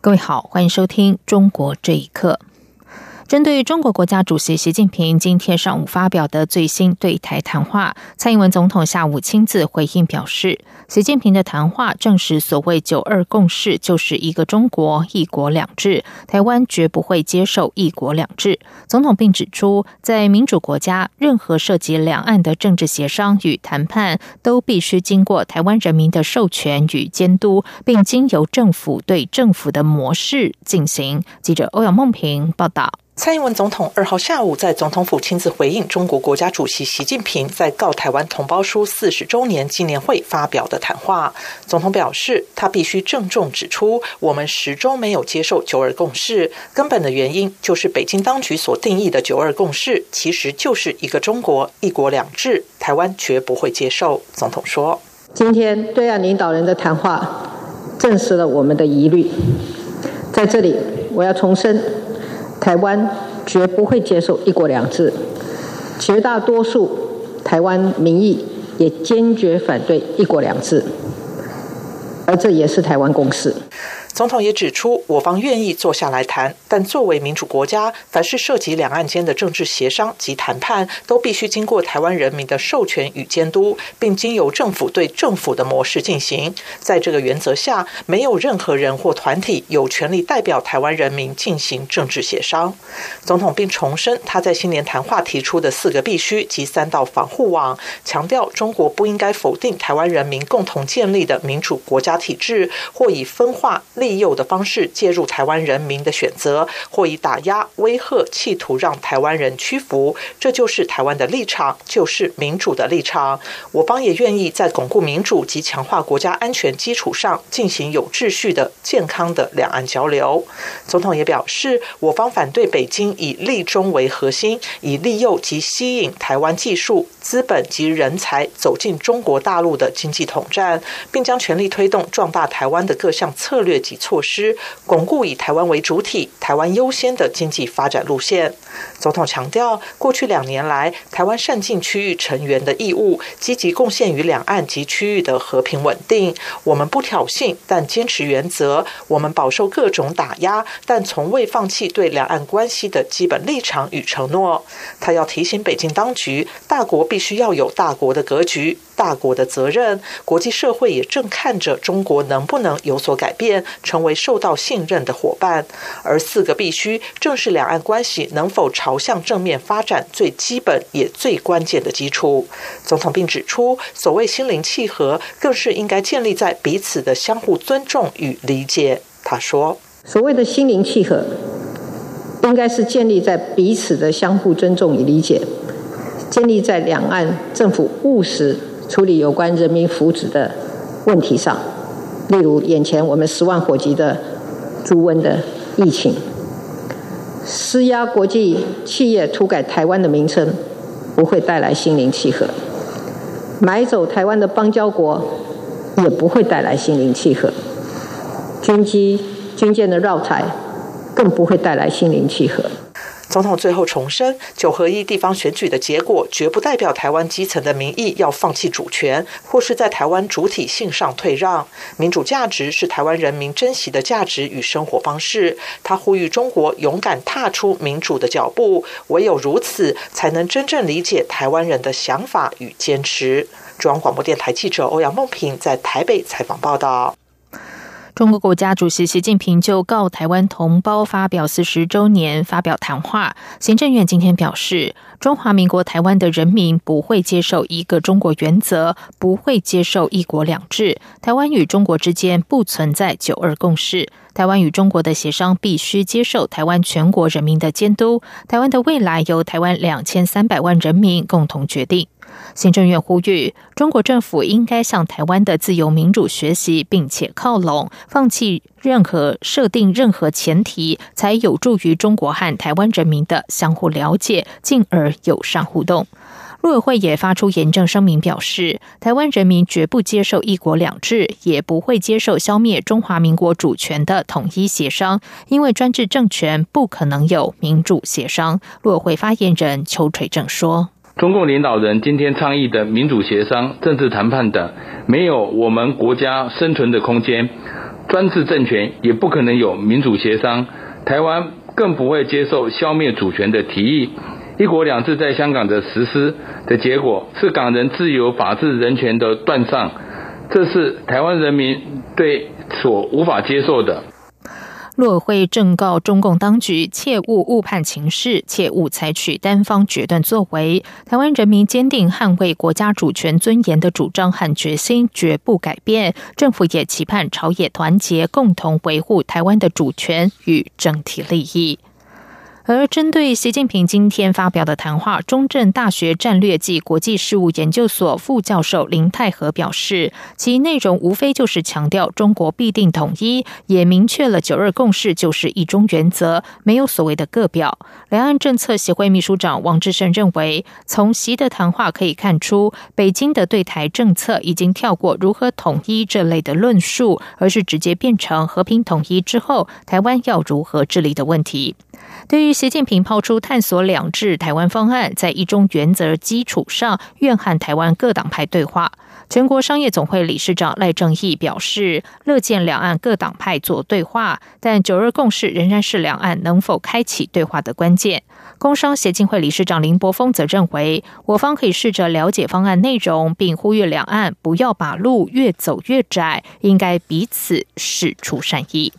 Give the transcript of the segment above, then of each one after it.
各位好，欢迎收听《中国这一刻》。针对中国国家主席习近平今天上午发表的最新对台谈话，蔡英文总统下午亲自回应表示，习近平的谈话证实所谓“九二共识”就是一个中国、一国两制，台湾绝不会接受一国两制。总统并指出，在民主国家，任何涉及两岸的政治协商与谈判，都必须经过台湾人民的授权与监督，并经由政府对政府的模式进行。记者欧阳梦平报道。蔡英文总统二号下午在总统府亲自回应中国国家主席习近平在告台湾同胞书四十周年纪念会发表的谈话。总统表示，他必须郑重指出，我们始终没有接受九二共识，根本的原因就是北京当局所定义的九二共识其实就是一个中国、一国两制，台湾绝不会接受。总统说：“今天对岸领导人的谈话证实了我们的疑虑，在这里我要重申。”台湾绝不会接受一国两制，绝大多数台湾民意也坚决反对一国两制，而这也是台湾共识。总统也指出，我方愿意坐下来谈，但作为民主国家，凡是涉及两岸间的政治协商及谈判，都必须经过台湾人民的授权与监督，并经由政府对政府的模式进行。在这个原则下，没有任何人或团体有权利代表台湾人民进行政治协商。总统并重申他在新年谈话提出的四个必须及三道防护网，强调中国不应该否定台湾人民共同建立的民主国家体制，或以分化利。利诱的方式介入台湾人民的选择，或以打压、威吓，企图让台湾人屈服，这就是台湾的立场，就是民主的立场。我方也愿意在巩固民主及强化国家安全基础上，进行有秩序的、健康的两岸交流。总统也表示，我方反对北京以利中为核心，以利诱及吸引台湾技术、资本及人才走进中国大陆的经济统战，并将全力推动壮大台湾的各项策略及。措施巩固以台湾为主体、台湾优先的经济发展路线。总统强调，过去两年来，台湾善尽区域成员的义务，积极贡献于两岸及区域的和平稳定。我们不挑衅，但坚持原则；我们饱受各种打压，但从未放弃对两岸关系的基本立场与承诺。他要提醒北京当局，大国必须要有大国的格局。大国的责任，国际社会也正看着中国能不能有所改变，成为受到信任的伙伴。而四个必须，正是两岸关系能否朝向正面发展最基本也最关键的基础。总统并指出，所谓心灵契合，更是应该建立在彼此的相互尊重与理解。他说：“所谓的心灵契合，应该是建立在彼此的相互尊重与理解，建立在两岸政府务实。”处理有关人民福祉的问题上，例如眼前我们十万火急的猪瘟的疫情，施压国际企业涂改台湾的名称，不会带来心灵契合；买走台湾的邦交国，也不会带来心灵契合；军机、军舰的绕台，更不会带来心灵契合。总统最后重申，九合一地方选举的结果绝不代表台湾基层的民意要放弃主权，或是在台湾主体性上退让。民主价值是台湾人民珍惜的价值与生活方式。他呼吁中国勇敢踏出民主的脚步，唯有如此，才能真正理解台湾人的想法与坚持。中央广播电台记者欧阳梦平在台北采访报道。中国国家主席习近平就告台湾同胞发表四十周年发表谈话。行政院今天表示，中华民国台湾的人民不会接受一个中国原则，不会接受一国两制。台湾与中国之间不存在九二共识。台湾与中国的协商必须接受台湾全国人民的监督。台湾的未来由台湾两千三百万人民共同决定。行政院呼吁中国政府应该向台湾的自由民主学习，并且靠拢，放弃任何设定任何前提，才有助于中国和台湾人民的相互了解，进而友善互动。陆委会也发出严正声明，表示台湾人民绝不接受“一国两制”，也不会接受消灭中华民国主权的统一协商，因为专制政权不可能有民主协商。陆委会发言人邱垂正说。中共领导人今天倡议的民主协商、政治谈判等，没有我们国家生存的空间。专制政权也不可能有民主协商，台湾更不会接受消灭主权的提议。一国两制在香港的实施的结果，是港人自由、法治、人权的断上，这是台湾人民对所无法接受的。陆委会正告中共当局，切勿误判情势，切勿采取单方决断作为。台湾人民坚定捍卫国家主权尊严的主张和决心绝不改变。政府也期盼朝野团结，共同维护台湾的主权与整体利益。而针对习近平今天发表的谈话，中正大学战略暨国际事务研究所副教授林泰和表示，其内容无非就是强调中国必定统一，也明确了九二共识就是一中原则，没有所谓的个表。两岸政策协会秘书长王志胜认为，从习的谈话可以看出，北京的对台政策已经跳过如何统一这类的论述，而是直接变成和平统一之后，台湾要如何治理的问题。对于习近平抛出探索两制台湾方案，在一中原则基础上，愿和台湾各党派对话。全国商业总会理事长赖正义表示，乐见两岸各党派做对话，但九二共识仍然是两岸能否开启对话的关键。工商协进会理事长林柏峰则认为，我方可以试着了解方案内容，并呼吁两岸不要把路越走越窄，应该彼此释出善意。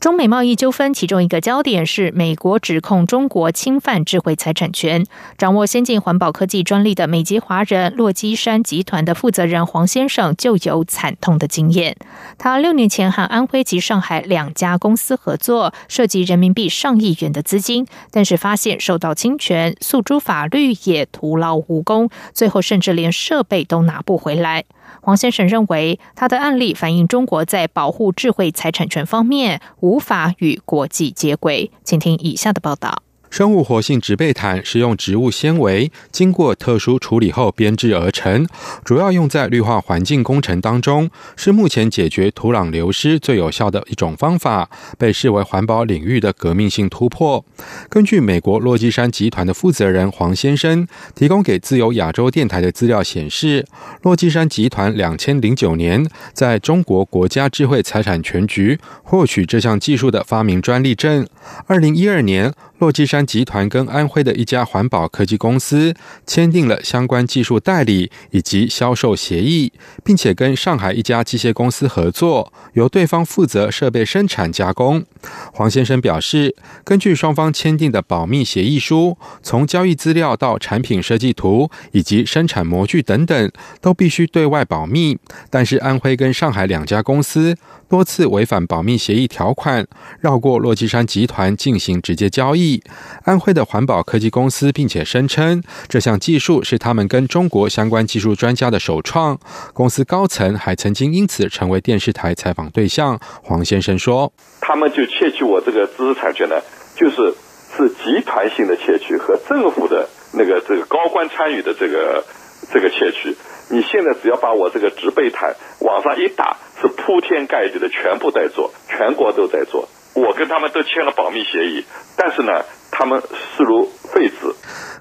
中美贸易纠纷，其中一个焦点是美国指控中国侵犯智慧财产权。掌握先进环保科技专利的美籍华人洛基山集团的负责人黄先生就有惨痛的经验。他六年前和安徽及上海两家公司合作，涉及人民币上亿元的资金，但是发现受到侵权，诉诸法律也徒劳无功，最后甚至连设备都拿不回来。黄先生认为，他的案例反映中国在保护智慧财产权方面无法与国际接轨。请听以下的报道。生物活性植被毯是用植物纤维经过特殊处理后编制而成，主要用在绿化环境工程当中，是目前解决土壤流失最有效的一种方法，被视为环保领域的革命性突破。根据美国洛基山集团的负责人黄先生提供给自由亚洲电台的资料显示，洛基山集团两千零九年在中国国家智慧财产权局获取这项技术的发明专利证，二零一二年。洛基山集团跟安徽的一家环保科技公司签订了相关技术代理以及销售协议，并且跟上海一家机械公司合作，由对方负责设备生产加工。黄先生表示，根据双方签订的保密协议书，从交易资料到产品设计图以及生产模具等等，都必须对外保密。但是安徽跟上海两家公司多次违反保密协议条款，绕过洛基山集团进行直接交易。安徽的环保科技公司，并且声称这项技术是他们跟中国相关技术专家的首创。公司高层还曾经因此成为电视台采访对象。黄先生说：“他们就窃取我这个知识产权呢，就是是集团性的窃取和政府的那个这个高官参与的这个这个窃取。你现在只要把我这个植被毯往上一打，是铺天盖地的全部在做，全国都在做。”我跟他们都签了保密协议，但是呢，他们视如。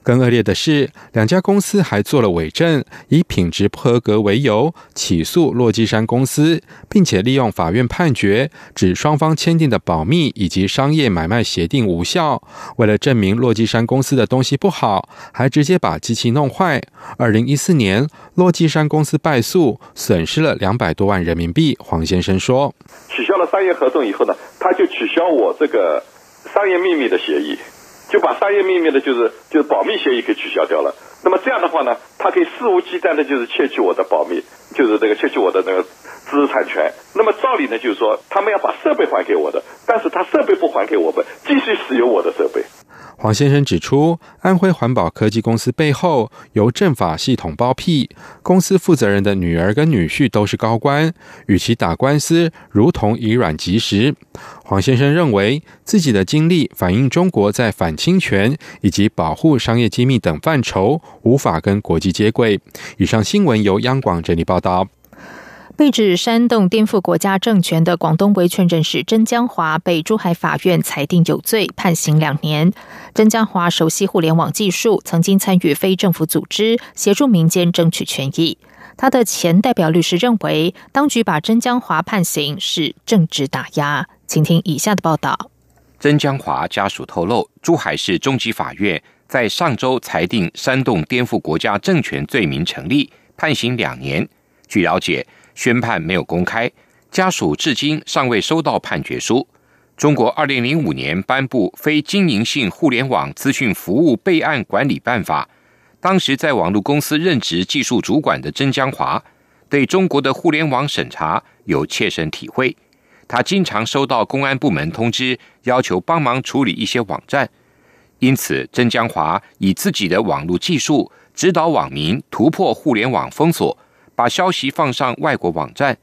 更恶劣的是，两家公司还做了伪证，以品质不合格为由起诉洛基山公司，并且利用法院判决指双方签订的保密以及商业买卖协定无效。为了证明洛基山公司的东西不好，还直接把机器弄坏。二零一四年，洛基山公司败诉，损失了两百多万人民币。黄先生说：“取消了商业合同以后呢，他就取消我这个商业秘密的协议。”就把商业秘密的，就是就是保密协议给取消掉了。那么这样的话呢，他可以肆无忌惮的，就是窃取我的保密，就是那个窃取我的那个知识产权。那么照理呢，就是说他们要把设备还给我的，但是他设备不还给我们，继续使用我的设备。黄先生指出，安徽环保科技公司背后由政法系统包庇，公司负责人的女儿跟女婿都是高官，与其打官司，如同以卵击石。黄先生认为，自己的经历反映中国在反侵权以及保护商业机密等范畴无法跟国际接轨。以上新闻由央广整理报道。被指煽动颠覆国家政权的广东维权人士曾江华被珠海法院裁定有罪，判刑两年。曾江华熟悉互联网技术，曾经参与非政府组织，协助民间争取权益。他的前代表律师认为，当局把曾江华判刑是政治打压。请听以下的报道。曾江华家属透露，珠海市中级法院在上周裁定煽动颠覆国家政权罪名成立，判刑两年。据了解。宣判没有公开，家属至今尚未收到判决书。中国二零零五年颁布《非经营性互联网资讯服务备案管理办法》，当时在网络公司任职技术主管的曾江华，对中国的互联网审查有切身体会。他经常收到公安部门通知，要求帮忙处理一些网站，因此曾江华以自己的网络技术指导网民突破互联网封锁。把消息放上外国网站，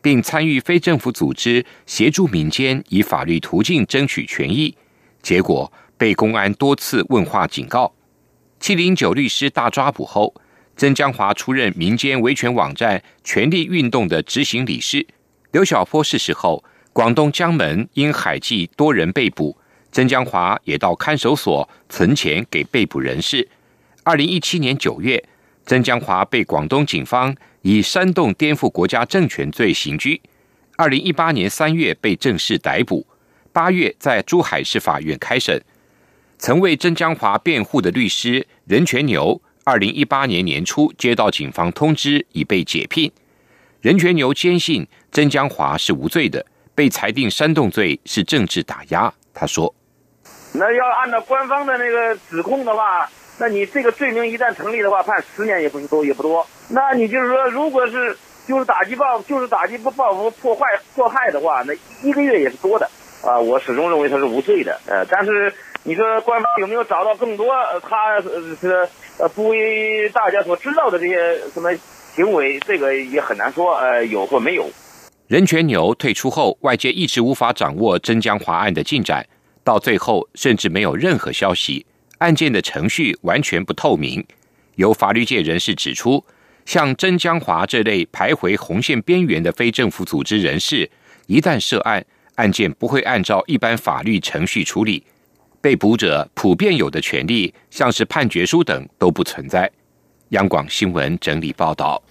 并参与非政府组织协助民间以法律途径争取权益，结果被公安多次问话警告。七零九律师大抓捕后，曾江华出任民间维权网站“权力运动”的执行理事。刘晓波逝世后，广东江门因海记多人被捕，曾江华也到看守所存钱给被捕人士。二零一七年九月，曾江华被广东警方。以煽动颠覆国家政权罪刑拘，二零一八年三月被正式逮捕，八月在珠海市法院开审。曾为曾江华辩护的律师任全牛，二零一八年年初接到警方通知已被解聘。任全牛坚信曾江华是无罪的，被裁定煽动罪是政治打压。他说：“那要按照官方的那个指控的话。”那你这个罪名一旦成立的话，判十年也不是多也不多。那你就是说，如果是就是打击报，就是打击不报复破坏迫害的话，那一个月也是多的啊。我始终认为他是无罪的。呃，但是你说官方有没有找到更多他是呃不为大家所知道的这些什么行为？这个也很难说，呃，有或没有。任泉牛退出后，外界一直无法掌握曾江华案的进展，到最后甚至没有任何消息。案件的程序完全不透明，有法律界人士指出，像曾江华这类徘徊红线边缘的非政府组织人士，一旦涉案，案件不会按照一般法律程序处理，被捕者普遍有的权利，像是判决书等都不存在。央广新闻整理报道。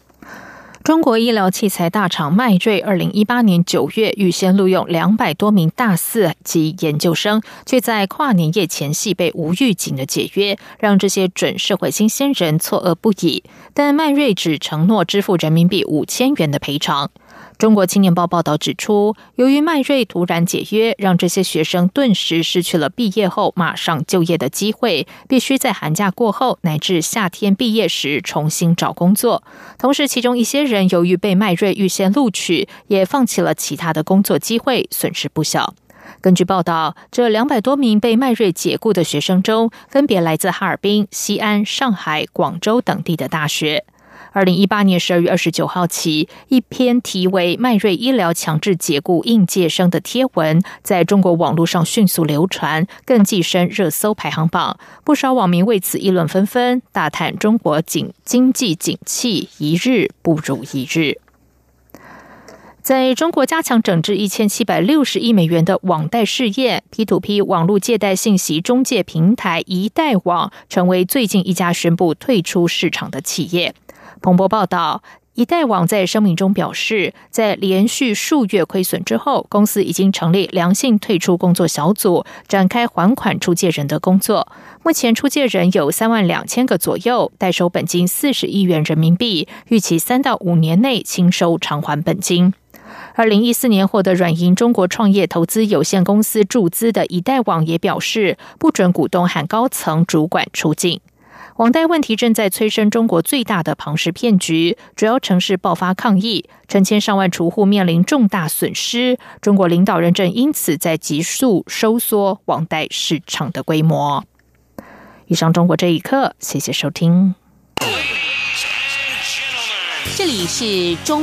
中国医疗器材大厂迈瑞，二零一八年九月预先录用两百多名大四及研究生，却在跨年夜前夕被无预警的解约，让这些准社会新鲜人错愕不已。但迈瑞只承诺支付人民币五千元的赔偿。中国青年报报道指出，由于迈瑞突然解约，让这些学生顿时失去了毕业后马上就业的机会，必须在寒假过后乃至夏天毕业时重新找工作。同时，其中一些人由于被迈瑞预先录取，也放弃了其他的工作机会，损失不小。根据报道，这两百多名被迈瑞解雇的学生中，分别来自哈尔滨、西安、上海、广州等地的大学。二零一八年十二月二十九号起，一篇题为“迈瑞医疗强制解雇应届生”的贴文在中国网络上迅速流传，更跻身热搜排行榜。不少网民为此议论纷纷，大叹中国景经济景气一日不如一日。在中国加强整治一千七百六十亿美元的网贷事业，P to P 网络借贷信息中介平台一贷网成为最近一家宣布退出市场的企业。彭博报道，一代网在声明中表示，在连续数月亏损之后，公司已经成立良性退出工作小组，展开还款出借人的工作。目前出借人有三万两千个左右，代收本金四十亿元人民币，预期三到五年内清收偿还本金。二零一四年获得软银中国创业投资有限公司注资的一代网也表示，不准股东和高层主管出境。网贷问题正在催生中国最大的庞氏骗局，主要城市爆发抗议，成千上万储户面临重大损失。中国领导人正因此在急速收缩网贷市场的规模。以上中国这一刻，谢谢收听。这里是中。